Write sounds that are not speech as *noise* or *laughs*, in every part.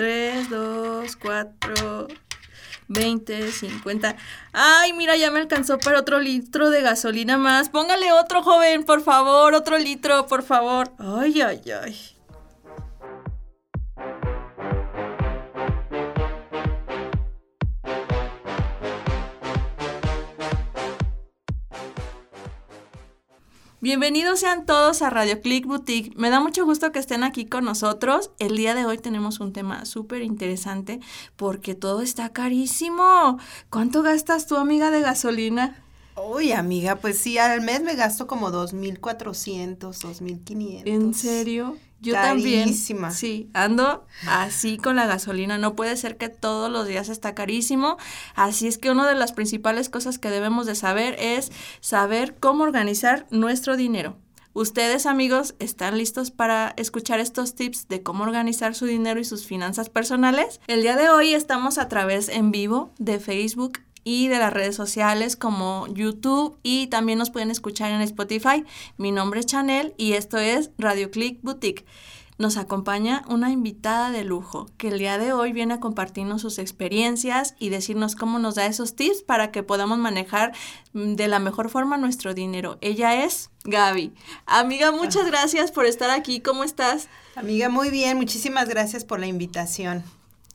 3, 2, 4, 20, 50. Ay, mira, ya me alcanzó para otro litro de gasolina más. Póngale otro, joven, por favor, otro litro, por favor. Ay, ay, ay. Bienvenidos sean todos a Radio Click Boutique. Me da mucho gusto que estén aquí con nosotros. El día de hoy tenemos un tema súper interesante porque todo está carísimo. ¿Cuánto gastas tú, amiga, de gasolina? Uy, amiga, pues sí, al mes me gasto como 2.400, 2.500. ¿En serio? Yo Carísima. también. Sí, ando así con la gasolina. No puede ser que todos los días está carísimo. Así es que una de las principales cosas que debemos de saber es saber cómo organizar nuestro dinero. Ustedes amigos, ¿están listos para escuchar estos tips de cómo organizar su dinero y sus finanzas personales? El día de hoy estamos a través en vivo de Facebook y de las redes sociales como YouTube y también nos pueden escuchar en Spotify. Mi nombre es Chanel y esto es Radio Click Boutique. Nos acompaña una invitada de lujo que el día de hoy viene a compartirnos sus experiencias y decirnos cómo nos da esos tips para que podamos manejar mm, de la mejor forma nuestro dinero. Ella es Gaby. Amiga, muchas gracias por estar aquí. ¿Cómo estás? Amiga, muy bien. Muchísimas gracias por la invitación.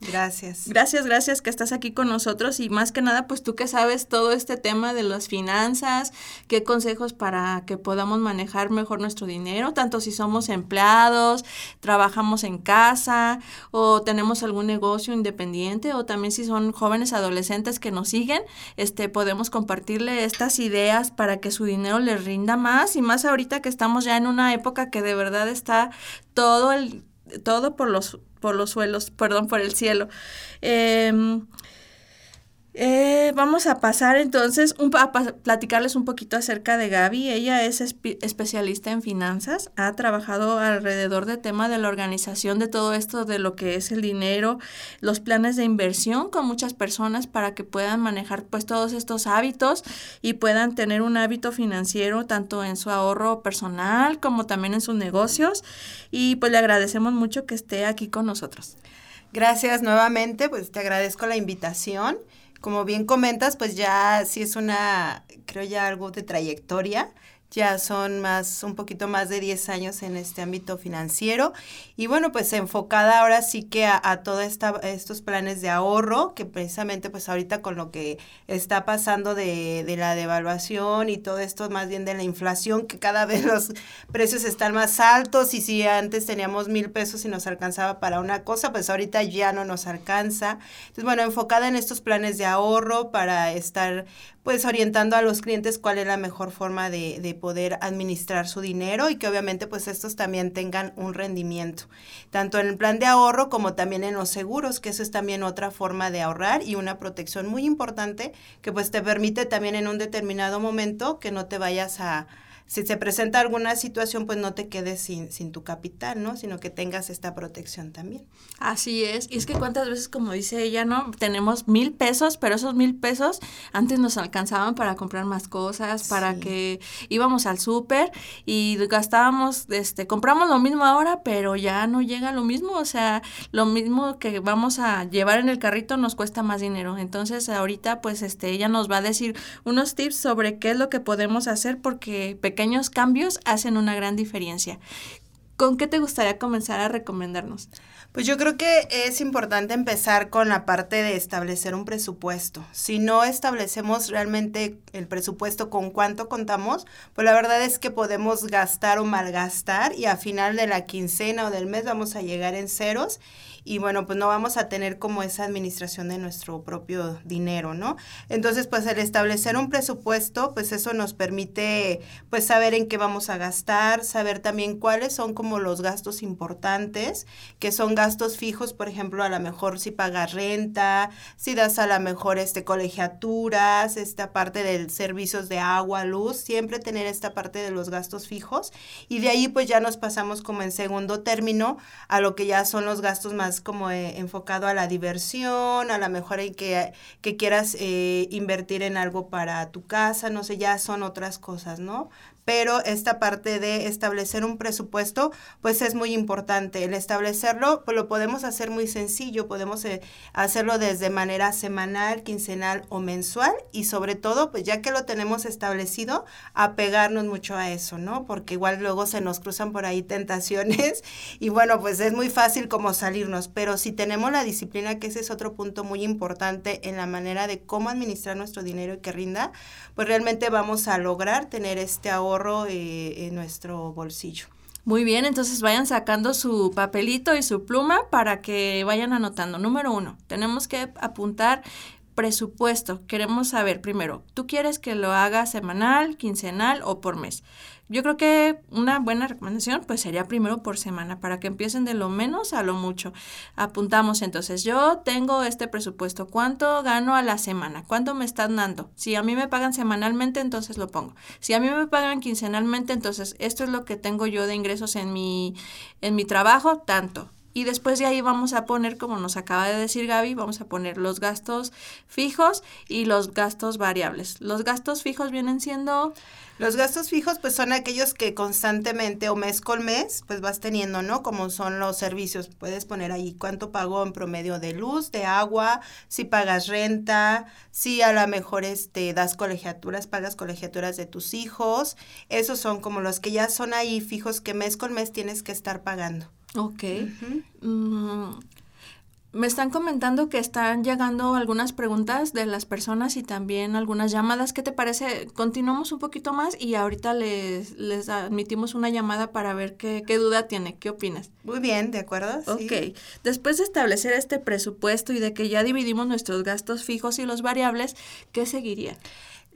Gracias. Gracias, gracias que estás aquí con nosotros y más que nada, pues tú que sabes todo este tema de las finanzas, qué consejos para que podamos manejar mejor nuestro dinero, tanto si somos empleados, trabajamos en casa o tenemos algún negocio independiente o también si son jóvenes adolescentes que nos siguen, este podemos compartirle estas ideas para que su dinero les rinda más y más ahorita que estamos ya en una época que de verdad está todo el todo por los por los suelos, perdón, por el cielo. Eh, eh, vamos a pasar entonces un, a platicarles un poquito acerca de Gaby. Ella es especialista en finanzas, ha trabajado alrededor del tema de la organización de todo esto, de lo que es el dinero, los planes de inversión con muchas personas para que puedan manejar pues todos estos hábitos y puedan tener un hábito financiero tanto en su ahorro personal como también en sus negocios. Y pues le agradecemos mucho que esté aquí con nosotros. Gracias nuevamente, pues te agradezco la invitación como bien comentas, pues ya sí es una, creo ya algo de trayectoria ya son más, un poquito más de 10 años en este ámbito financiero y bueno, pues enfocada ahora sí que a, a todos estos planes de ahorro, que precisamente pues ahorita con lo que está pasando de, de, la devaluación y todo esto más bien de la inflación, que cada vez los precios están más altos y si antes teníamos mil pesos y nos alcanzaba para una cosa, pues ahorita ya no nos alcanza. Entonces, bueno, enfocada en estos planes de ahorro para estar pues orientando a los clientes cuál es la mejor forma de, de, poder administrar su dinero y que obviamente pues estos también tengan un rendimiento, tanto en el plan de ahorro como también en los seguros, que eso es también otra forma de ahorrar y una protección muy importante que pues te permite también en un determinado momento que no te vayas a si se presenta alguna situación, pues no te quedes sin, sin tu capital, ¿no? Sino que tengas esta protección también. Así es. Y es que cuántas veces, como dice ella, ¿no? Tenemos mil pesos, pero esos mil pesos antes nos alcanzaban para comprar más cosas, para que íbamos al súper y gastábamos, este, compramos lo mismo ahora, pero ya no llega lo mismo. O sea, lo mismo que vamos a llevar en el carrito nos cuesta más dinero. Entonces, ahorita, pues, este, ella nos va a decir unos tips sobre qué es lo que podemos hacer porque pequeños cambios hacen una gran diferencia. ¿Con qué te gustaría comenzar a recomendarnos? Pues yo creo que es importante empezar con la parte de establecer un presupuesto. Si no establecemos realmente el presupuesto con cuánto contamos, pues la verdad es que podemos gastar o malgastar y a final de la quincena o del mes vamos a llegar en ceros y bueno, pues no vamos a tener como esa administración de nuestro propio dinero, ¿no? Entonces, pues el establecer un presupuesto, pues eso nos permite pues saber en qué vamos a gastar, saber también cuáles son como los gastos importantes, que son gastos fijos, por ejemplo, a lo mejor si pagas renta, si das a lo mejor este colegiaturas, esta parte de servicios de agua, luz, siempre tener esta parte de los gastos fijos y de ahí pues ya nos pasamos como en segundo término a lo que ya son los gastos más como eh, enfocado a la diversión, a lo mejor en que, que quieras eh, invertir en algo para tu casa, no sé, ya son otras cosas, ¿no? Pero esta parte de establecer un presupuesto, pues es muy importante. El establecerlo, pues lo podemos hacer muy sencillo, podemos eh, hacerlo desde manera semanal, quincenal o mensual y sobre todo, pues ya que lo tenemos establecido, apegarnos mucho a eso, ¿no? Porque igual luego se nos cruzan por ahí tentaciones *laughs* y bueno, pues es muy fácil como salirnos, pero si tenemos la disciplina, que ese es otro punto muy importante en la manera de cómo administrar nuestro dinero y que rinda, pues realmente vamos a lograr tener este ahorro eh, en nuestro bolsillo. Muy bien, entonces vayan sacando su papelito y su pluma para que vayan anotando. Número uno, tenemos que apuntar presupuesto. Queremos saber primero, ¿tú quieres que lo haga semanal, quincenal o por mes? Yo creo que una buena recomendación pues sería primero por semana para que empiecen de lo menos a lo mucho. Apuntamos entonces, yo tengo este presupuesto, ¿cuánto gano a la semana? ¿Cuánto me están dando? Si a mí me pagan semanalmente, entonces lo pongo. Si a mí me pagan quincenalmente, entonces esto es lo que tengo yo de ingresos en mi en mi trabajo, tanto. Y después de ahí vamos a poner, como nos acaba de decir Gaby, vamos a poner los gastos fijos y los gastos variables. Los gastos fijos vienen siendo... Los gastos fijos pues son aquellos que constantemente o mes con mes pues vas teniendo, ¿no? Como son los servicios. Puedes poner ahí cuánto pagó en promedio de luz, de agua, si pagas renta, si a lo mejor este, das colegiaturas, pagas colegiaturas de tus hijos. Esos son como los que ya son ahí fijos que mes con mes tienes que estar pagando. Ok. Mm, me están comentando que están llegando algunas preguntas de las personas y también algunas llamadas. ¿Qué te parece? Continuamos un poquito más y ahorita les, les admitimos una llamada para ver qué, qué duda tiene. ¿Qué opinas? Muy bien, ¿de acuerdo? Ok. Después de establecer este presupuesto y de que ya dividimos nuestros gastos fijos y los variables, ¿qué seguiría?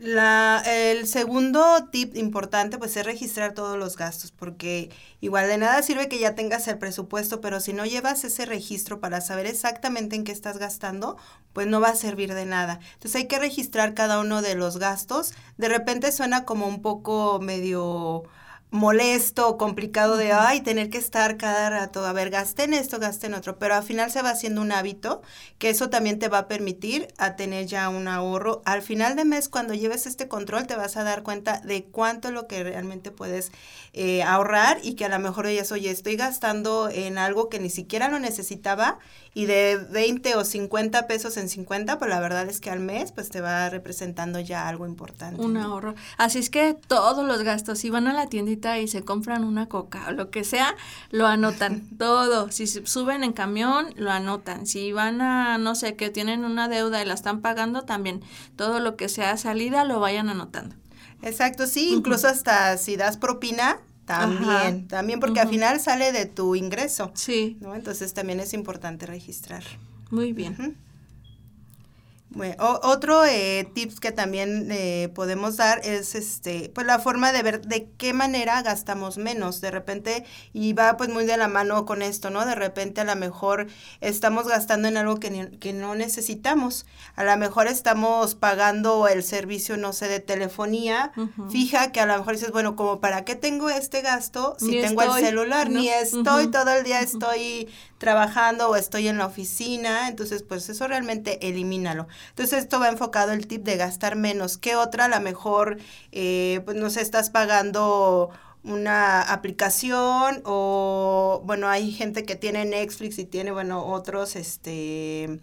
La, el segundo tip importante pues es registrar todos los gastos porque igual de nada sirve que ya tengas el presupuesto pero si no llevas ese registro para saber exactamente en qué estás gastando pues no va a servir de nada. Entonces hay que registrar cada uno de los gastos. De repente suena como un poco medio molesto, complicado de, ay, tener que estar cada rato, a ver, gasten esto, gasten otro, pero al final se va haciendo un hábito, que eso también te va a permitir a tener ya un ahorro. Al final de mes, cuando lleves este control, te vas a dar cuenta de cuánto es lo que realmente puedes eh, ahorrar y que a lo mejor dices, oye, estoy gastando en algo que ni siquiera lo necesitaba y de 20 o 50 pesos en 50, pues la verdad es que al mes, pues te va representando ya algo importante. Un ahorro. Así es que todos los gastos, si van a la tiendita, y se compran una coca o lo que sea, lo anotan *laughs* todo. Si suben en camión, lo anotan. Si van a, no sé, que tienen una deuda y la están pagando, también todo lo que sea salida lo vayan anotando. Exacto, sí, incluso hasta si das propina, también, también porque al final sale de tu ingreso. Sí. ¿no? Entonces también es importante registrar. Muy bien. Bueno, otro eh, tips que también eh, podemos dar es este, pues la forma de ver de qué manera gastamos menos. De repente, y va pues muy de la mano con esto, ¿no? De repente a lo mejor estamos gastando en algo que, que no necesitamos. A lo mejor estamos pagando el servicio, no sé, de telefonía. Fija que a lo mejor dices, bueno, como para qué tengo este gasto si tengo el celular, ni estoy, todo el día estoy trabajando o estoy en la oficina. Entonces, pues eso realmente elimínalo. Entonces esto va enfocado el tip de gastar menos. ¿Qué otra? A lo mejor, eh, pues no sé, estás pagando una aplicación o bueno hay gente que tiene Netflix y tiene bueno otros este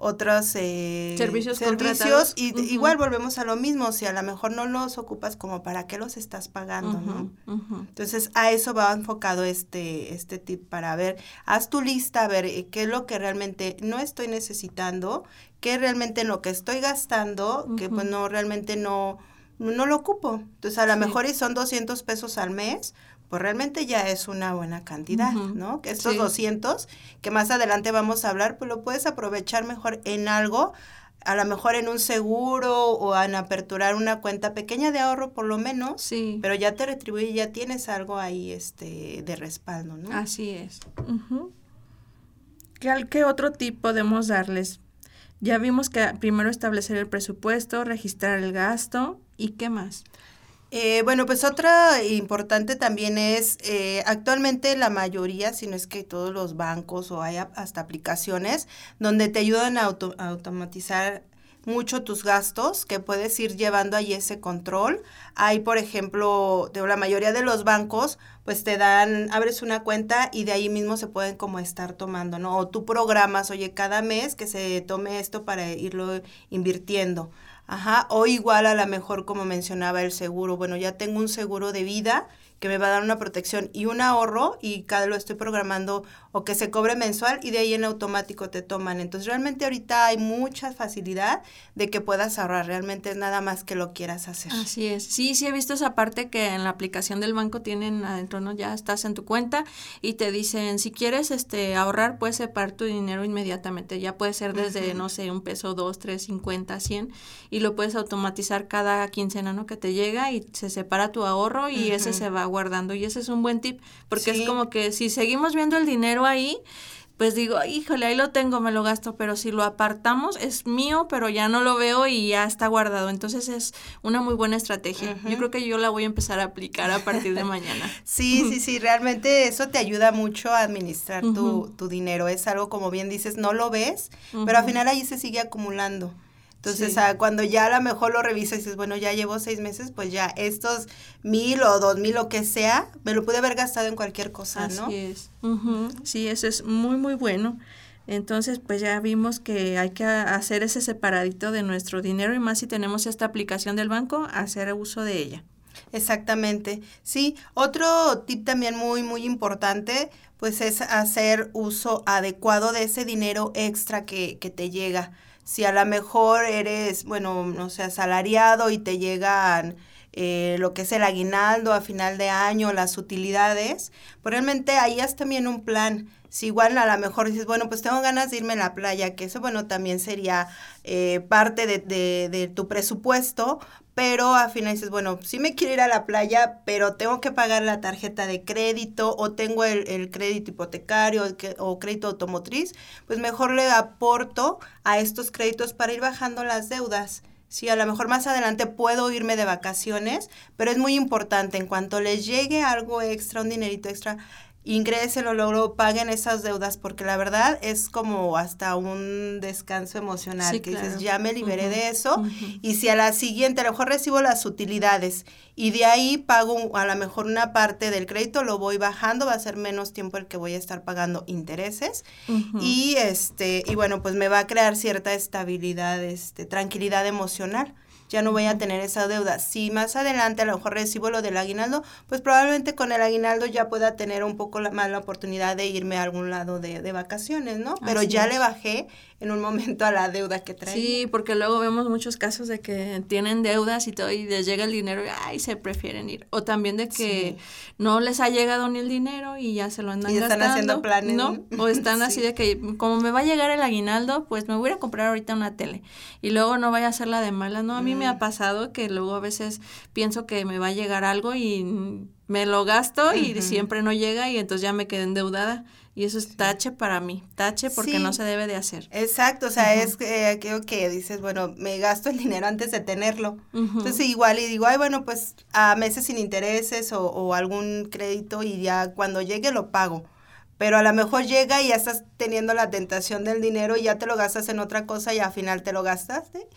otros eh, servicios, servicios y igual volvemos a lo mismo si a lo mejor no los ocupas como para qué los estás pagando ¿no? entonces a eso va enfocado este este tip para ver haz tu lista a ver eh, qué es lo que realmente no estoy necesitando qué realmente en lo que estoy gastando que pues no realmente no no lo ocupo. Entonces, a lo mejor y son 200 pesos al mes, pues realmente ya es una buena cantidad, ¿no? Que estos 200, que más adelante vamos a hablar, pues lo puedes aprovechar mejor en algo, a lo mejor en un seguro o en aperturar una cuenta pequeña de ahorro por lo menos, sí. pero ya te retribuye, ya tienes algo ahí este de respaldo, ¿no? Así es. ¿Qué, ¿Qué otro tip podemos darles? Ya vimos que primero establecer el presupuesto, registrar el gasto y qué más. Eh, bueno, pues otra importante también es, eh, actualmente la mayoría, si no es que todos los bancos o hay hasta aplicaciones donde te ayudan a automatizar mucho tus gastos, que puedes ir llevando ahí ese control. Hay, por ejemplo, de la mayoría de los bancos, pues te dan, abres una cuenta y de ahí mismo se pueden como estar tomando, ¿no? O tú programas, oye, cada mes que se tome esto para irlo invirtiendo. Ajá, o igual a lo mejor como mencionaba el seguro, bueno, ya tengo un seguro de vida que me va a dar una protección y un ahorro y cada lo estoy programando o que se cobre mensual y de ahí en automático te toman. Entonces realmente ahorita hay mucha facilidad de que puedas ahorrar, realmente es nada más que lo quieras hacer. Así es, sí, sí he visto esa parte que en la aplicación del banco tienen adentro, ¿no? Ya estás en tu cuenta y te dicen, si quieres este ahorrar, puedes separar tu dinero inmediatamente, ya puede ser desde, no sé, un peso, dos, tres, cincuenta, cien y lo puedes automatizar cada quincena, ¿no? Que te llega y se separa tu ahorro y ese se va guardando y ese es un buen tip porque es como que si seguimos viendo el dinero ahí, pues digo, híjole, ahí lo tengo, me lo gasto, pero si lo apartamos es mío, pero ya no lo veo y ya está guardado. Entonces es una muy buena estrategia. Yo creo que yo la voy a empezar a aplicar a partir de mañana. *laughs* sí, sí, sí, realmente eso te ayuda mucho a administrar tu, tu, dinero. Es algo, como bien dices, no lo ves, pero al final ahí se sigue acumulando. Entonces, ah, cuando ya a lo mejor lo revisas y dices, bueno, ya llevo seis meses, pues ya estos mil o dos mil, o que sea, me lo pude haber gastado en cualquier cosa, ¿no? Así es. Sí, eso es muy, muy bueno. Entonces, pues ya vimos que hay que hacer ese separadito de nuestro dinero y más si tenemos esta aplicación del banco, hacer uso de ella. Exactamente. Sí, otro tip también muy, muy importante, pues es hacer uso adecuado de ese dinero extra que, que te llega si a lo mejor eres, bueno, no sé, asalariado y te llegan eh, lo que es el aguinaldo a final de año, las utilidades, pues realmente ahí es también un plan. Si igual a lo mejor dices, bueno, pues tengo ganas de irme a la playa, que eso, bueno, también sería eh, parte de, de, de, tu presupuesto, pero al final dices, bueno, sí me quiero ir a la playa, pero tengo que pagar la tarjeta de crédito o tengo el, crédito hipotecario o crédito automotriz, pues mejor le aporto a estos créditos para ir bajando las deudas. Sí, a lo mejor más adelante puedo irme de vacaciones, pero es muy importante, en cuanto les llegue algo extra, un dinerito extra, lo luego paguen esas deudas, porque la verdad es como hasta un descanso emocional, que dices, ya me liberé de eso, y si a la siguiente, a lo mejor recibo las utilidades, y de ahí pago a lo mejor una parte del crédito, lo voy bajando, va a ser menos tiempo el que voy a estar pagando intereses, y este, y bueno, pues me va a crear cierta estabilidad, este, tranquilidad emocional ya no voy a tener esa deuda. Si más adelante a lo mejor recibo lo del aguinaldo, pues probablemente con el aguinaldo ya pueda tener un poco la, más la oportunidad de irme a algún lado de, de vacaciones, ¿no? Pero ya le bajé en un momento a la deuda que trae. Sí, porque luego vemos muchos casos de que tienen deudas y todo y les llega el dinero y ay, se prefieren ir. O también de que no les ha llegado ni el dinero y ya se lo andan y están haciendo planes. ¿no? O están *laughs* así de que como me va a llegar el aguinaldo, pues me voy a comprar ahorita una tele. Y luego no vaya a ser la de mala. No, a mí me ha mm. pasado que luego a veces pienso que me va a llegar algo y me lo gasto y siempre no llega y entonces ya me quedé endeudada. Y eso es tache para mí, tache porque no se debe de hacer. Exacto, o sea, es que aquello que dices, bueno, me gasto el *laughs* dinero antes de tenerlo. Entonces igual y digo, ay, bueno, pues a meses sin intereses o, o algún crédito y ya cuando llegue lo pago pero a lo mejor llega y ya estás teniendo la tentación del dinero y ya te lo gastas en otra cosa y al final te lo gastaste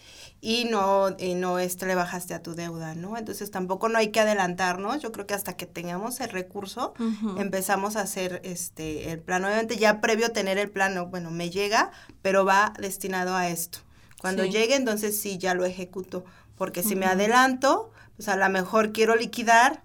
y no, y no este, le bajaste a tu deuda, ¿no? Entonces tampoco no hay que adelantarnos, yo creo que hasta que tengamos el recurso empezamos a hacer este el plan, obviamente ya previo tener el plan, bueno, me llega, pero va destinado a esto. Cuando llegue, entonces sí, ya lo ejecuto, porque si me adelanto, pues a lo mejor quiero liquidar,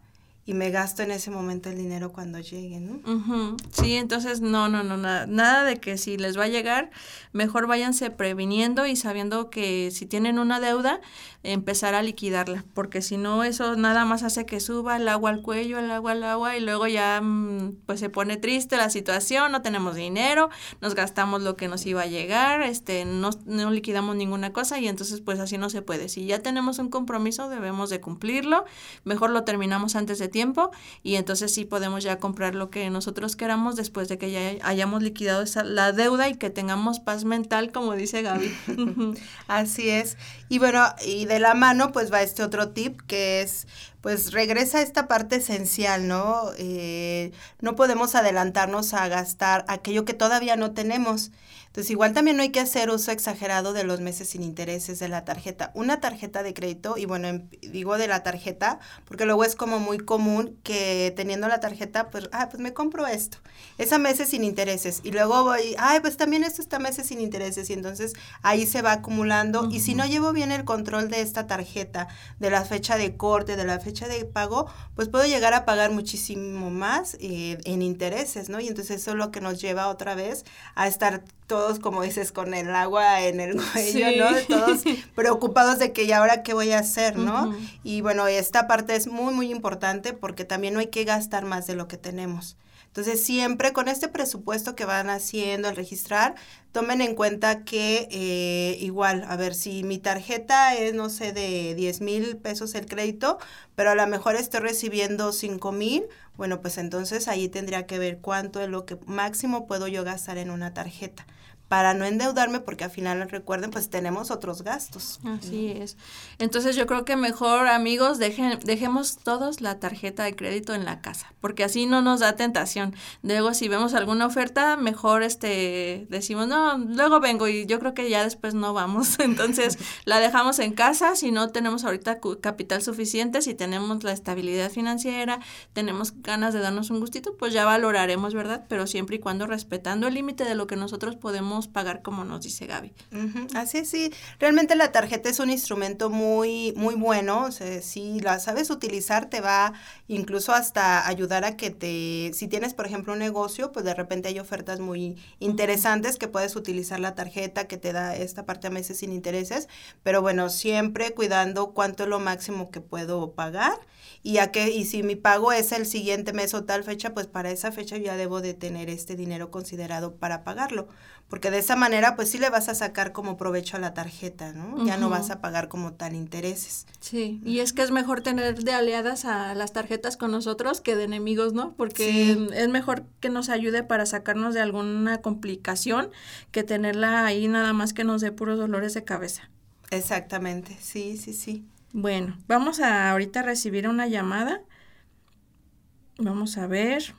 y me gasto en ese momento el dinero cuando llegue, ¿no? Sí, entonces no, no, no, nada, nada de que si les va a llegar, mejor váyanse previniendo y sabiendo que si tienen una deuda, empezar a liquidarla, porque si no eso nada más hace que suba el agua al cuello, el agua al agua y luego ya mm, pues se pone triste la situación, no tenemos dinero, nos gastamos lo que nos iba a llegar, este no, no liquidamos ninguna cosa y entonces pues así no se puede. Si ya tenemos un compromiso debemos de cumplirlo, mejor lo terminamos antes de tiempo y entonces sí podemos ya comprar lo que nosotros queramos después de que ya hayamos liquidado esa, la deuda y que tengamos paz mental, como dice Gaby. *laughs* *laughs* Así es. Y bueno, y de la mano pues va este otro tip que es pues regresa a esta parte esencial, ¿no? Eh, no podemos adelantarnos a gastar aquello que todavía no tenemos. Entonces, igual también no hay que hacer uso exagerado de los meses sin intereses de la tarjeta. Una tarjeta de crédito, y bueno, em, digo de la tarjeta, porque luego es como muy común que teniendo la tarjeta, pues, ah, pues me compro esto. Es a meses sin intereses. Y luego voy, ay, pues también esto está a meses sin intereses. Y entonces ahí se va acumulando. Y si no llevo bien el control de esta tarjeta, de la fecha de corte, de la fecha de pago, pues puedo llegar a pagar muchísimo más eh, en intereses, ¿no? Y entonces eso es lo que nos lleva otra vez a estar todos, como dices, con el agua en el *laughs* cuello, ¿no? Todos *laughs* preocupados de que y ahora qué voy a hacer, ¿no? Y bueno, esta parte es muy, muy importante porque también no hay que gastar más de lo que tenemos. Entonces, siempre con este presupuesto que van haciendo al registrar, tomen en cuenta que eh, igual, a ver, si mi tarjeta es, no sé, de 10 mil pesos el crédito, pero a lo mejor estoy recibiendo 5 mil, bueno, pues entonces ahí tendría que ver cuánto es lo que máximo puedo yo gastar en una tarjeta para no endeudarme porque al final recuerden pues tenemos otros gastos. Así es. Entonces yo creo que mejor amigos dejen, dejemos todos la tarjeta de crédito en la casa porque así no nos da tentación. Luego si vemos alguna oferta mejor este decimos no luego vengo y yo creo que ya después no vamos. *laughs* Entonces *laughs* la dejamos en casa si no tenemos ahorita capital suficiente si tenemos la estabilidad financiera tenemos ganas de darnos un gustito pues ya valoraremos verdad pero siempre y cuando respetando el límite de lo que nosotros podemos pagar como nos dice Gaby. Así es, sí. Realmente la tarjeta es un instrumento muy, muy bueno. O sea, si la sabes utilizar, te va incluso hasta ayudar a que te, si tienes, por ejemplo, un negocio, pues de repente hay ofertas muy interesantes que puedes utilizar la tarjeta que te da esta parte a meses sin intereses. Pero bueno, siempre cuidando cuánto es lo máximo que puedo pagar y a qué, y si mi pago es el siguiente mes o tal fecha, pues para esa fecha ya debo de tener este dinero considerado para pagarlo porque de esa manera pues sí le vas a sacar como provecho a la tarjeta, ¿no? Ya no vas a pagar como tal intereses. Sí, y es que es mejor tener de aliadas a las tarjetas con nosotros que de enemigos, ¿no? Porque es mejor que nos ayude para sacarnos de alguna complicación que tenerla ahí nada más que nos dé puros dolores de cabeza. Exactamente, sí, sí, sí. Bueno, vamos a ahorita recibir una llamada. Vamos a ver.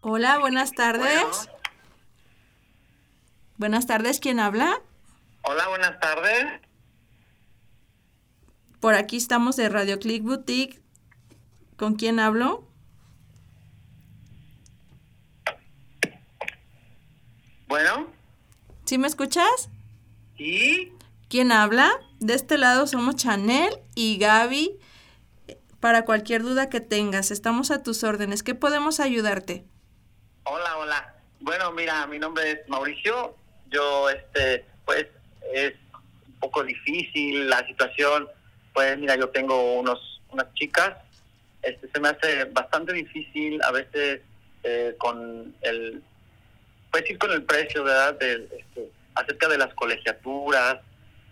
Hola, buenas tardes. Buenas tardes, ¿quién habla? Hola, buenas tardes. Por aquí estamos de Radio Click Boutique. ¿Con quién hablo? Bueno. ¿Sí me escuchas? Sí. ¿Quién habla? De este lado somos Chanel y Gaby. Para cualquier duda que tengas, estamos a tus órdenes. ¿Qué podemos ayudarte? Hola, hola. Bueno, mira, mi nombre es Mauricio. Yo, este, pues, es un poco difícil la situación. Pues, mira, yo tengo unos, unas chicas. Este, se me hace bastante difícil a veces eh, con el, pues ir con el precio, ¿verdad? De, este, acerca de las colegiaturas,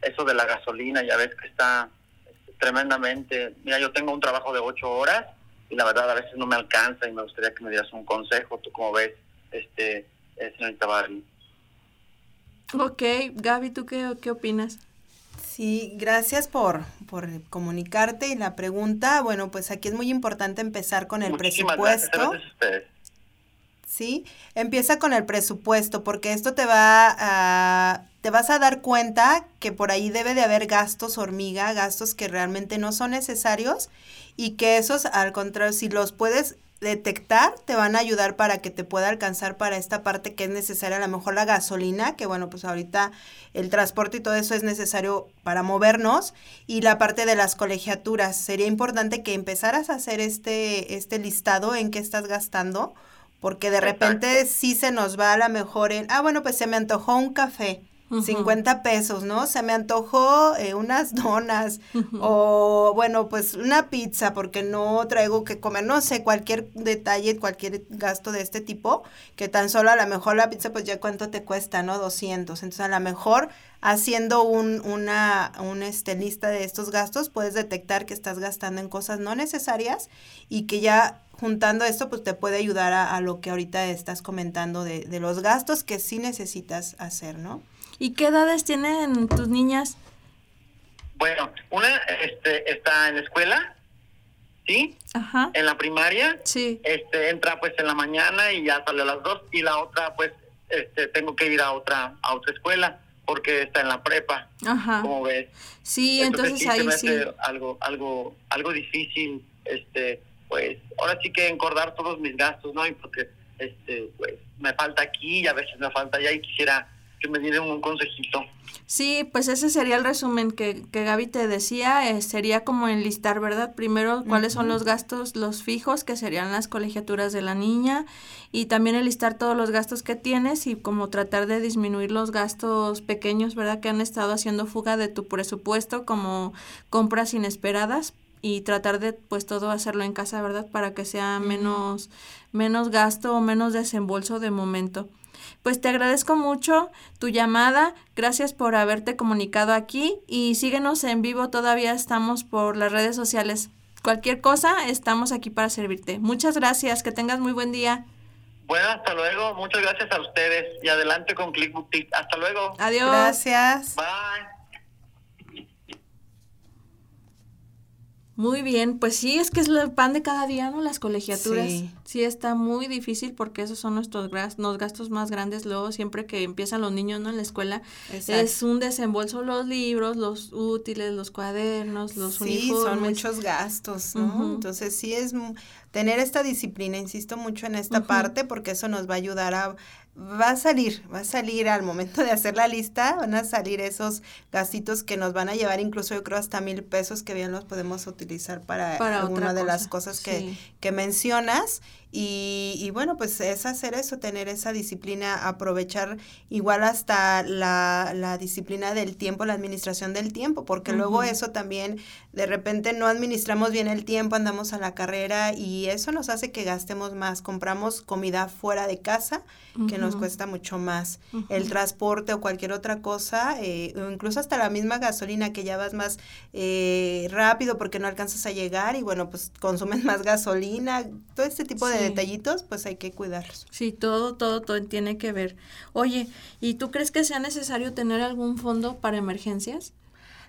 eso de la gasolina, ya ves que está este, tremendamente. Mira, yo tengo un trabajo de ocho horas y la verdad a veces no me alcanza y me gustaría que me dieras un consejo. ¿Tú cómo ves, este, eh, señorita Barbie? Ok, Gaby, ¿tú qué, qué opinas? Sí, gracias por, por comunicarte y la pregunta. Bueno, pues aquí es muy importante empezar con el presupuesto. Sí, empieza con el presupuesto porque esto te va a te vas a dar cuenta que por ahí debe de haber gastos hormiga, gastos que realmente no son necesarios y que esos, al contrario, si los puedes detectar, te van a ayudar para que te pueda alcanzar para esta parte que es necesaria, a lo mejor la gasolina, que bueno, pues ahorita el transporte y todo eso es necesario para movernos, y la parte de las colegiaturas. Sería importante que empezaras a hacer este, este listado en qué estás gastando, porque de repente sí se nos va a la mejor en, ah, bueno, pues se me antojó un café 50 pesos, ¿no? Se me antojó eh, unas donas o, bueno, pues una pizza porque no traigo que comer, no sé, cualquier detalle, cualquier gasto de este tipo, que tan solo a lo mejor la pizza, pues ya cuánto te cuesta, ¿no? 200. Entonces, a lo mejor haciendo un, una un, este, lista de estos gastos, puedes detectar que estás gastando en cosas no necesarias y que ya juntando esto, pues te puede ayudar a, a lo que ahorita estás comentando de, de, los gastos que sí necesitas hacer, ¿no? ¿Y qué edades tienen tus niñas? Bueno, una este, está en la escuela, ¿sí? Ajá. En la primaria. Sí. Este, entra pues en la mañana y ya sale a las dos. Y la otra, pues, este, tengo que ir a otra, a otra escuela porque está en la prepa. Ajá. Como ves. Sí, entonces, sí, ahí se me sí. algo, algo, algo difícil, este, pues, ahora sí que encordar todos mis gastos, ¿no? Y porque, este, pues, me falta aquí y a veces me falta allá y quisiera que me dieran un consejito. Sí, pues ese sería el resumen que, que Gaby te decía, eh, sería como enlistar, ¿verdad? Primero, cuáles son los gastos, los fijos, que serían las colegiaturas de la niña, y también enlistar todos los gastos que tienes y como tratar de disminuir los gastos pequeños, ¿verdad? Que han estado haciendo fuga de tu presupuesto, como compras inesperadas, y tratar de pues todo hacerlo en casa, ¿verdad? Para que sea menos, menos gasto o menos desembolso de momento. Pues te agradezco mucho tu llamada, gracias por haberte comunicado aquí y síguenos en vivo, todavía estamos por las redes sociales. Cualquier cosa, estamos aquí para servirte. Muchas gracias, que tengas muy buen día. Bueno, hasta luego, muchas gracias a ustedes y adelante con Click Boutique. Hasta luego. Adiós. Gracias. Bye. Muy bien, pues sí, es que es el pan de cada día, ¿no? Las colegiaturas. Sí. Sí, está muy difícil porque esos son nuestros los gastos más grandes luego, siempre que empiezan los niños, ¿no? En la escuela, Exacto. es un desembolso los libros, los útiles, los cuadernos, los sí, uniformes. son muchos gastos, ¿no? Entonces sí es tener esta disciplina, insisto mucho en esta parte porque eso nos va a ayudar a va a salir, va a salir al momento de hacer la lista, van a salir esos gastitos que nos van a llevar incluso yo creo hasta mil pesos que bien los podemos utilizar para, Para alguna de las cosa, cosas que, sí. que mencionas y, y bueno, pues es hacer eso, tener esa disciplina, aprovechar igual hasta la, la disciplina del tiempo, la administración del tiempo, porque luego eso también de repente no administramos bien el tiempo, andamos a la carrera y eso nos hace que gastemos más, compramos comida fuera de casa que nos cuesta mucho más, el transporte o cualquier otra cosa, eh, o incluso hasta la misma gasolina que ya vas más eh, rápido porque no alcanzas a llegar y bueno, pues consumes *laughs* más gasolina, todo este tipo de Detallitos, pues hay que cuidarlos. Sí, todo, todo, todo tiene que ver. Oye, ¿y tú crees que sea necesario tener algún fondo para emergencias?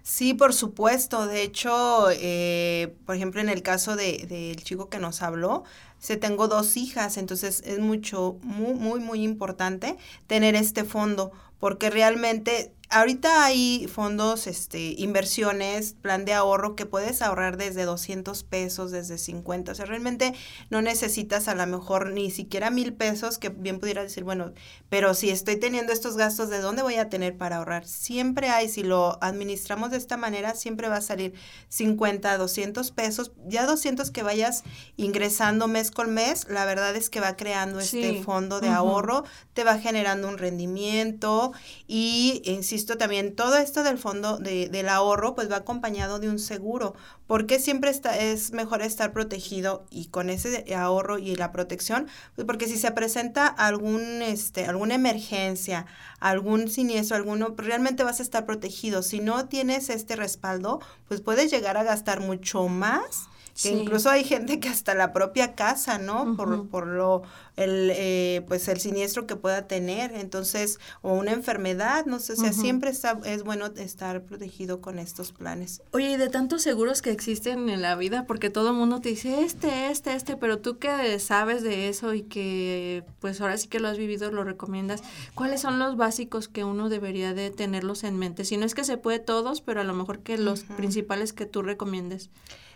Sí, por supuesto. De hecho, eh, por ejemplo, en el caso de, del chico que nos habló, se tengo dos hijas, entonces es mucho, muy, muy, muy importante tener este fondo, porque realmente ahorita hay fondos, este, inversiones, plan de ahorro que puedes ahorrar desde 200 pesos, desde 50. O sea, realmente no necesitas a lo mejor ni siquiera mil pesos, que bien pudiera decir, bueno, pero si estoy teniendo estos gastos, ¿de dónde voy a tener para ahorrar? Siempre hay, si lo administramos de esta manera, siempre va a salir 50, 200 pesos. Ya 200 que vayas ingresando mes con mes, la verdad es que va creando este fondo de ahorro, te va generando un rendimiento y, insisto, también todo esto del fondo de, del ahorro, pues va acompañado de un seguro, porque siempre está, es mejor estar protegido y con ese ahorro y la protección, pues porque si se presenta algún, este, alguna emergencia, algún siniestro, alguno, pues realmente vas a estar protegido. Si no tienes este respaldo, pues puedes llegar a gastar mucho más. Que Sí. incluso hay gente que hasta la propia casa, ¿no? por, por lo, el, eh, pues el siniestro que pueda tener. Entonces, o una enfermedad, no sé, o sea, siempre está, es bueno estar protegido con estos planes. Oye, y de tantos seguros que existen en la vida, porque todo el mundo te dice este, este, este, pero tú que sabes de eso y que pues ahora sí que lo has vivido, lo recomiendas, ¿cuáles son los básicos que uno debería de tenerlos en mente? Si no es que se puede todos, pero a lo mejor que los principales que tú recomiendes.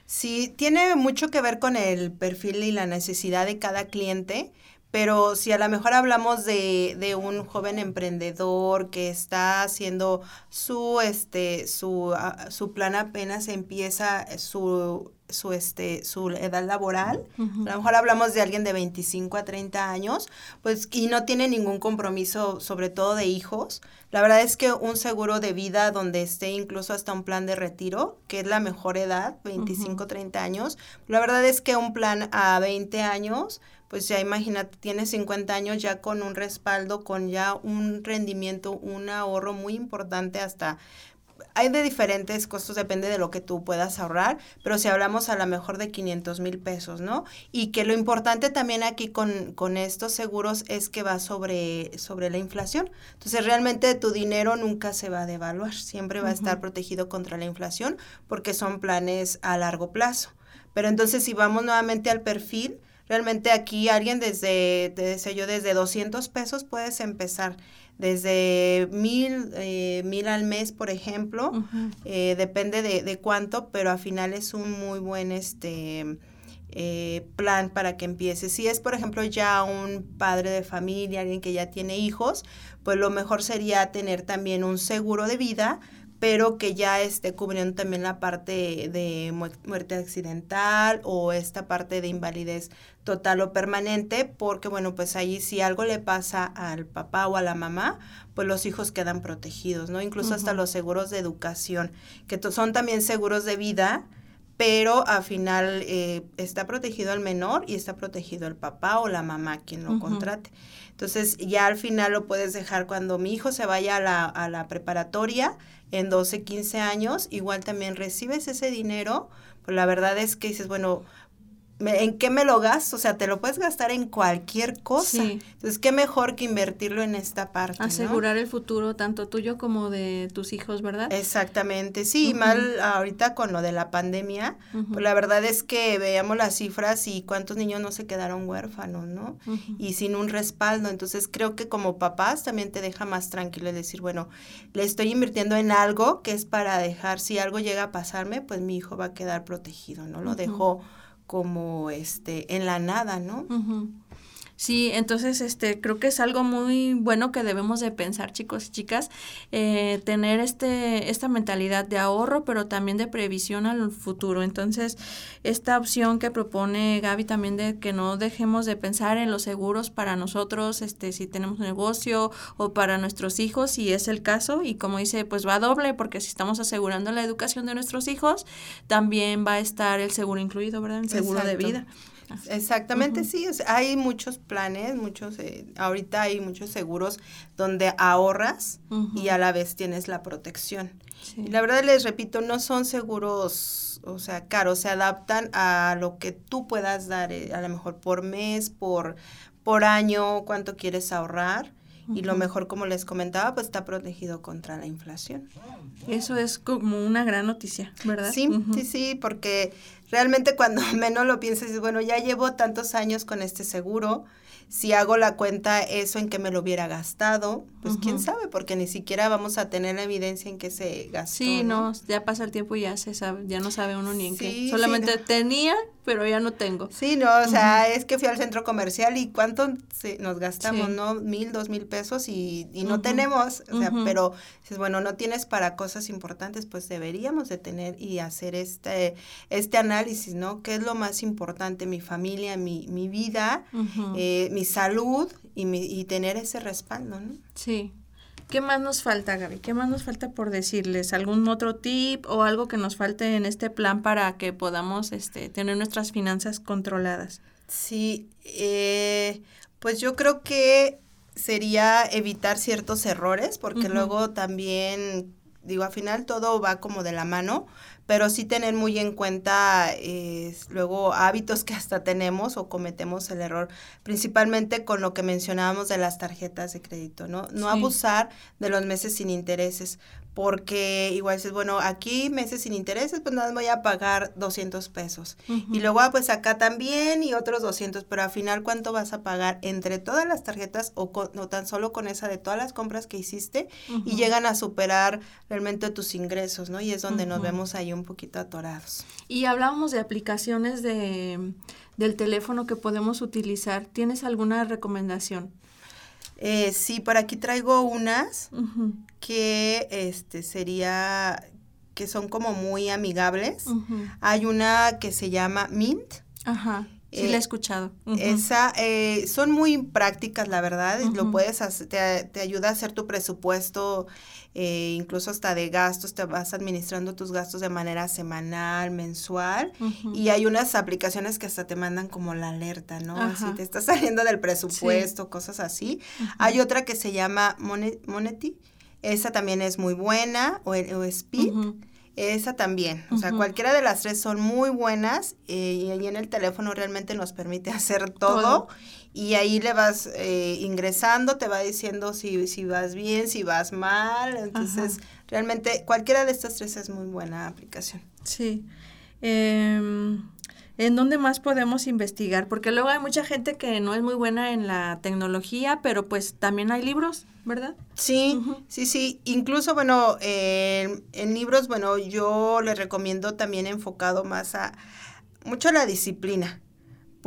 Sí, tiene mucho que ver con el perfil y la necesidad de cada cliente, pero si a lo mejor hablamos de, de, un joven emprendedor que está haciendo su este su, ah, su plan apenas empieza su su este su edad laboral, a lo mejor hablamos de alguien de 25 a 30 años, pues y no tiene ningún compromiso sobre todo de hijos. La verdad es que un seguro de vida donde esté incluso hasta un plan de retiro, que es la mejor edad, 25 30 años, la verdad es que un plan a 20 años pues ya imagínate, tienes 50 años ya con un respaldo, con ya un rendimiento, un ahorro muy importante hasta hay de diferentes costos, depende de lo que tú puedas ahorrar, pero si hablamos a lo mejor de 500 mil pesos, ¿no? Y que lo importante también aquí con, con estos seguros es que va sobre, sobre la inflación. Entonces realmente tu dinero nunca se va a devaluar, siempre va a estar protegido contra la inflación porque son planes a largo plazo. Pero entonces si vamos nuevamente al perfil, Realmente aquí alguien desde, desde yo, desde 200 pesos puedes empezar desde mil, eh, mil al mes, por ejemplo, eh, depende de, de, cuánto, pero al final es un muy buen este eh, plan para que empiece. Si es, por ejemplo, ya un padre de familia, alguien que ya tiene hijos, pues lo mejor sería tener también un seguro de vida pero que ya esté cubriendo también la parte de muerte accidental o esta parte de invalidez total o permanente, porque bueno, pues ahí si algo le pasa al papá o a la mamá, pues los hijos quedan protegidos, ¿no? Incluso hasta los seguros de educación, que son también seguros de vida, pero al final eh, está protegido el menor y está protegido el papá o la mamá quien lo contrate. Entonces ya al final lo puedes dejar cuando mi hijo se vaya a la, a la preparatoria, en 12, 15 años, igual también recibes ese dinero, pues la verdad es que dices, bueno, ¿en qué me lo gasto? O sea, te lo puedes gastar en cualquier cosa. Entonces, qué mejor que invertirlo en esta parte. Asegurar el futuro tanto tuyo como de tus hijos, ¿verdad? Exactamente, sí, mal ahorita con lo de la pandemia, pues la verdad es que veíamos las cifras y cuántos niños no se quedaron huérfanos, ¿no? Y sin un respaldo. Entonces, creo que como papás también te deja más tranquilo decir, bueno, le estoy invirtiendo en algo que es para dejar, si algo llega a pasarme, pues mi hijo va a quedar protegido, ¿no? Lo dejo como este en la nada, ¿no? Sí, entonces este creo que es algo muy bueno que debemos de pensar, chicos y chicas, eh, tener este esta mentalidad de ahorro, pero también de previsión al futuro. Entonces, esta opción que propone Gaby también de que no dejemos de pensar en los seguros para nosotros, este si tenemos un negocio o para nuestros hijos, si es el caso y como dice, pues va doble porque si estamos asegurando la educación de nuestros hijos, también va a estar el seguro incluido, ¿verdad? El seguro de vida. Exactamente, sí. hay muchos planes, muchos, eh, ahorita hay muchos seguros donde ahorras y a la vez tienes la protección. Y la verdad les repito, no son seguros, o sea, caros, se adaptan a lo que tú puedas dar, eh, a lo mejor por mes, por, por año, cuánto quieres ahorrar. Y lo mejor, como les comentaba, pues está protegido contra la inflación. Eso es como una gran noticia, ¿verdad? Sí, sí, sí, porque realmente cuando *laughs* menos lo piensas, bueno, ya llevo tantos años con este seguro, si hago la cuenta eso en que me lo hubiera gastado, pues quién sabe, porque ni siquiera vamos a tener la evidencia en que se gastó. Sí, no, ya pasa el tiempo y ya se sabe, ya no sabe uno ni en qué. Solamente tenía, pero ya no tengo. Sí, no, o sea, es que fui al centro comercial y cuánto nos gastamos, ¿no? Mil, dos mil pesos y, y no tenemos, o sea, pero dices, bueno, no tienes para cosas importantes, pues deberíamos de tener y hacer este, este análisis, ¿no? ¿Qué es lo más importante? Mi familia, mi, mi vida, eh, mi salud y, mi, y tener ese respaldo, ¿no? Sí. ¿Qué más nos falta, Gaby? ¿Qué más nos falta por decirles? ¿Algún otro tip o algo que nos falte en este plan para que podamos este, tener nuestras finanzas controladas? Sí, eh, pues yo creo que sería evitar ciertos errores, porque luego también, digo, al final todo va como de la mano, pero sí tener muy en cuenta eh, luego hábitos que hasta tenemos o cometemos el error, principalmente con lo que mencionábamos de las tarjetas de crédito, ¿no? No abusar de los meses sin intereses, porque igual dices, bueno, aquí meses sin intereses, pues nada, voy a pagar 200 pesos. Y luego, ah, pues acá también y otros 200, pero al final, ¿cuánto vas a pagar entre todas las tarjetas o, tan solo con esa de todas las compras que hiciste? Y llegan a superar realmente tus ingresos, ¿no? Y es donde nos vemos ahí un poquito atorados. Y hablábamos de aplicaciones de, del teléfono que podemos utilizar. ¿Tienes alguna recomendación? Eh, sí, por aquí traigo unas que este sería que son como muy amigables. Hay una que se llama Mint. Ajá. Sí, la he eh, escuchado. Esa, eh, son muy prácticas, la verdad. Lo puedes hacer, te, te, ayuda a hacer tu presupuesto, eh, incluso hasta de gastos, te vas administrando tus gastos de manera semanal, mensual. Y hay unas aplicaciones que hasta te mandan como la alerta, ¿no? Si te está saliendo del presupuesto, cosas así. Hay otra que se llama Monety. Esa también es muy buena, o, o Speed. Esa también, o sea, cualquiera de las tres son muy buenas eh, y ahí en el teléfono realmente nos permite *laughs* hacer todo, y ahí le vas eh, ingresando, te va diciendo si, si vas bien, si vas mal, entonces realmente cualquiera de estas tres es muy buena aplicación. Sí. Eh, ¿En dónde más podemos investigar? Porque luego hay mucha gente que no es muy buena en la tecnología, pero pues también hay libros, ¿verdad? Sí, sí, sí. Incluso, bueno, en libros, bueno, yo les recomiendo también enfocado más a mucho a la disciplina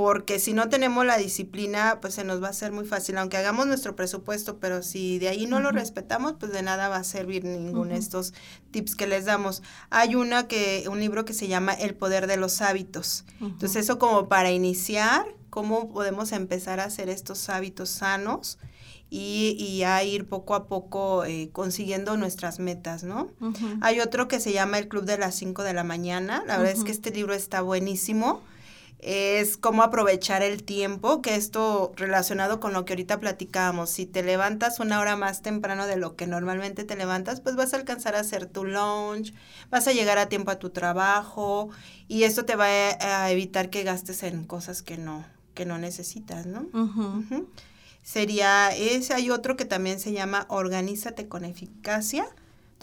porque si no tenemos la disciplina, pues se nos va a hacer muy fácil, aunque hagamos nuestro presupuesto, pero si de ahí no lo respetamos, pues de nada va a servir ninguno de estos tips que les damos. Hay una que, un libro que se llama El poder de los hábitos. Entonces, eso como para iniciar, cómo podemos empezar a hacer estos hábitos sanos y, y a ir poco a poco eh, consiguiendo nuestras metas, ¿no? Hay otro que se llama El Club de las 5 de la mañana. La verdad es que este libro está buenísimo es cómo aprovechar el tiempo, que esto relacionado con lo que ahorita platicábamos, si te levantas una hora más temprano de lo que normalmente te levantas, pues vas a alcanzar a hacer tu lunch, vas a llegar a tiempo a tu trabajo y esto te va a evitar que gastes en cosas que no, que no necesitas, ¿no? Sería ese, hay otro que también se llama Organízate con eficacia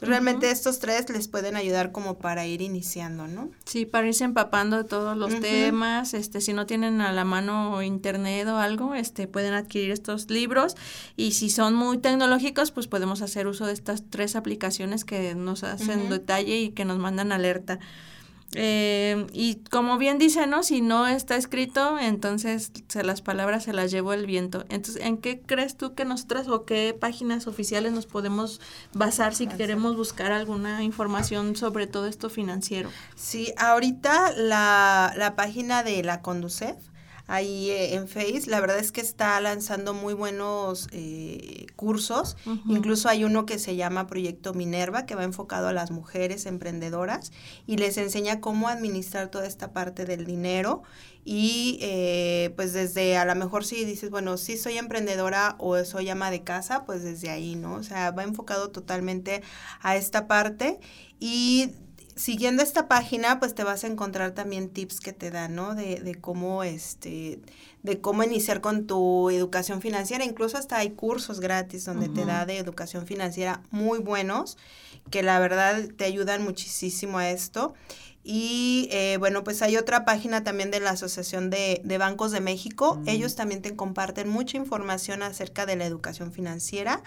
realmente estos tres les pueden ayudar como para ir iniciando, ¿no? Sí, para irse empapando de todos los temas, este, si no tienen a la mano internet o algo, este, pueden adquirir estos libros y si son muy tecnológicos, pues podemos hacer uso de estas tres aplicaciones que nos hacen detalle y que nos mandan alerta. Eh, y como bien dice, ¿no? Si no está escrito, entonces se, las palabras se las llevó el viento. Entonces, ¿en qué crees tú que nosotras o qué páginas oficiales nos podemos basar si queremos buscar alguna información sobre todo esto financiero? Sí, ahorita la, la página de la Conducef ahí eh, en Face. La verdad es que está lanzando muy buenos eh, cursos. Incluso hay uno que se llama Proyecto Minerva, que va enfocado a las mujeres emprendedoras y les enseña cómo administrar toda esta parte del dinero. Y eh, pues desde a lo mejor si dices, bueno, sí soy emprendedora o soy ama de casa, pues desde ahí, ¿no? O sea, va enfocado totalmente a esta parte. Y siguiendo esta página, pues te vas a encontrar también tips que te dan, ¿no? De, de cómo, este, de cómo iniciar con tu educación financiera. Incluso hasta hay cursos gratis donde te da de educación financiera muy buenos, que la verdad te ayudan muchísimo a esto. Y eh, bueno, pues hay otra página también de la Asociación de, de Bancos de México. Ellos también te comparten mucha información acerca de la educación financiera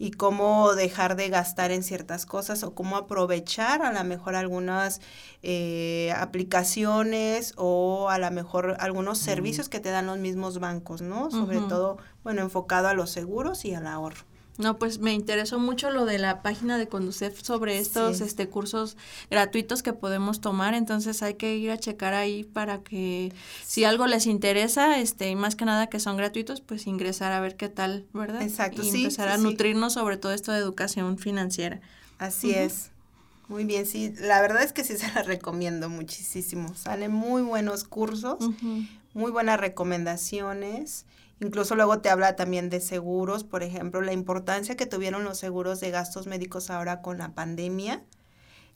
y cómo dejar de gastar en ciertas cosas o cómo aprovechar a lo mejor algunas eh, aplicaciones o a lo mejor algunos servicios que te dan los mismos bancos, ¿no? Sobre todo, bueno, enfocado a los seguros y al ahorro. No, pues me interesó mucho lo de la página de Conducef sobre estos este cursos gratuitos que podemos tomar, entonces hay que ir a checar ahí para que si algo les interesa, este y más que nada que son gratuitos, pues ingresar a ver qué tal, ¿verdad? Exacto, y empezar a nutrirnos sobre todo esto de educación financiera. Así es. Muy bien, sí, la verdad es que sí se la recomiendo muchísimo. Salen muy buenos cursos, muy buenas recomendaciones Incluso luego te habla también de seguros, por ejemplo, la importancia que tuvieron los seguros de gastos médicos ahora con la pandemia.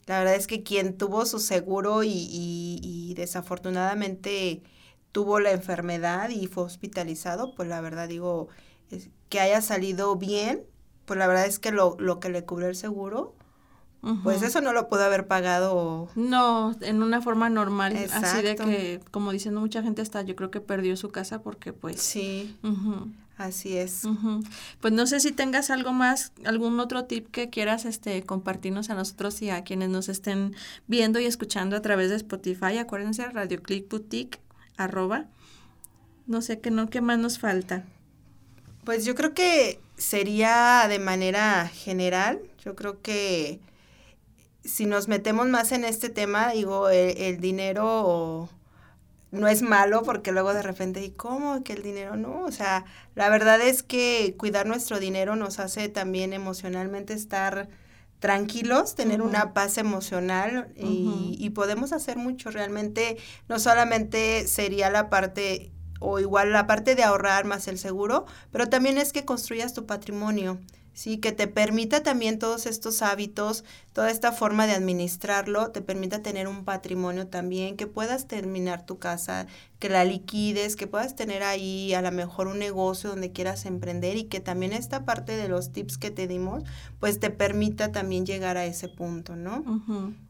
La verdad es que quien tuvo su seguro y, y, desafortunadamente tuvo la enfermedad y fue hospitalizado, pues la verdad digo, que haya salido bien, pues la verdad es que lo, lo que le cubrió el seguro, pues eso no lo pudo haber pagado. No, en una forma normal, así de que, como diciendo mucha gente, hasta yo creo que perdió su casa porque pues... Sí. Así es. Pues no sé si tengas algo más, algún otro tip que quieras este, compartirnos a nosotros y a quienes nos estén viendo y escuchando a través de Spotify. Acuérdense, Radio Click Boutique, arroba. No sé qué no, qué más nos falta. Pues yo creo que sería de manera general. Yo creo que si nos metemos más en este tema, digo, el, el dinero no es malo porque luego de repente, ¿y cómo? Que el dinero no. O sea, la verdad es que cuidar nuestro dinero nos hace también emocionalmente estar tranquilos, tener una paz emocional y, y, podemos hacer mucho. Realmente no solamente sería la parte o igual la parte de ahorrar más el seguro, pero también es que construyas tu patrimonio. ¿sí? Que te permita también todos estos hábitos, toda esta forma de administrarlo, te permita tener un patrimonio también, que puedas terminar tu casa, que la liquides, que puedas tener ahí a lo mejor un negocio donde quieras emprender y que también esta parte de los tips que te dimos, pues te permita también llegar a ese punto, ¿no?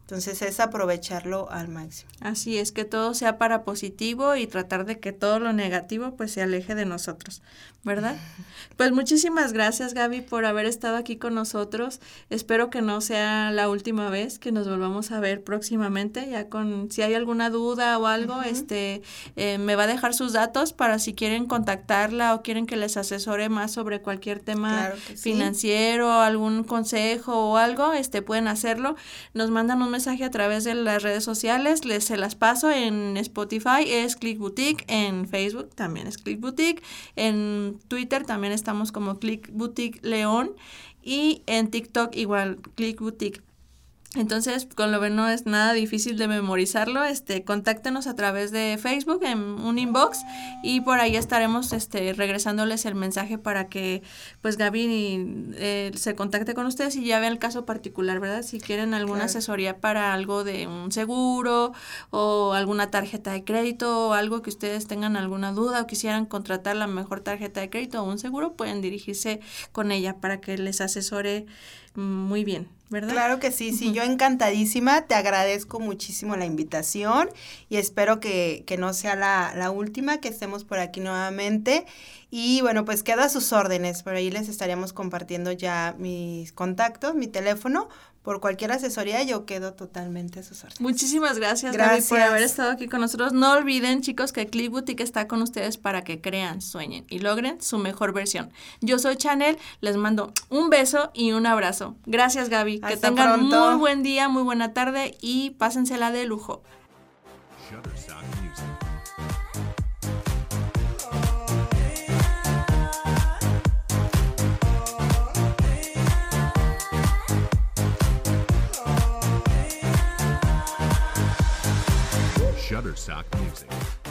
Entonces es aprovecharlo al máximo. Así es, que todo sea para positivo y tratar de que todo lo negativo pues se aleje de nosotros, ¿verdad? *laughs* Pues muchísimas gracias Gaby por haber estado aquí con nosotros. Espero que no sea la última vez que nos volvamos a ver próximamente, ya con si hay alguna duda o algo, este eh, me va a dejar sus datos para si quieren contactarla o quieren que les asesore más sobre cualquier tema financiero, algún consejo o algo, este pueden hacerlo. Nos mandan un mensaje a través de las redes sociales, les se las paso en Spotify, es Click Boutique, en Facebook también es Click Boutique, en Twitter también estamos como Click Boutique León y en TikTok igual Click Boutique. Entonces, con lo no es nada difícil de memorizarlo, este, contáctenos a través de Facebook en un inbox y por ahí estaremos este, regresándoles el mensaje para que pues Gaby eh, se contacte con ustedes y ya vea el caso particular, ¿verdad? Si quieren alguna asesoría para algo de un seguro o alguna tarjeta de crédito o algo que ustedes tengan alguna duda o quisieran contratar la mejor tarjeta de crédito o un seguro, pueden dirigirse con ella para que les asesore muy bien, ¿verdad? Claro que sí, sí, yo encantadísima, te agradezco muchísimo la invitación y espero que, que no sea la, la, última, que estemos por aquí nuevamente. Y bueno, pues queda a sus órdenes, por ahí les estaríamos compartiendo ya mis contactos, mi teléfono, por cualquier asesoría yo quedo totalmente a sus órdenes. Muchísimas gracias, gracias. por haber estado aquí con nosotros. No olviden, chicos, que Click Boutique está con ustedes para que crean, sueñen y logren su mejor versión. Yo soy Chanel, les mando un beso y un abrazo. Gracias, Gaby. que tengan muy buen día, muy buena tarde y pásensela de lujo. Shutterstock Music.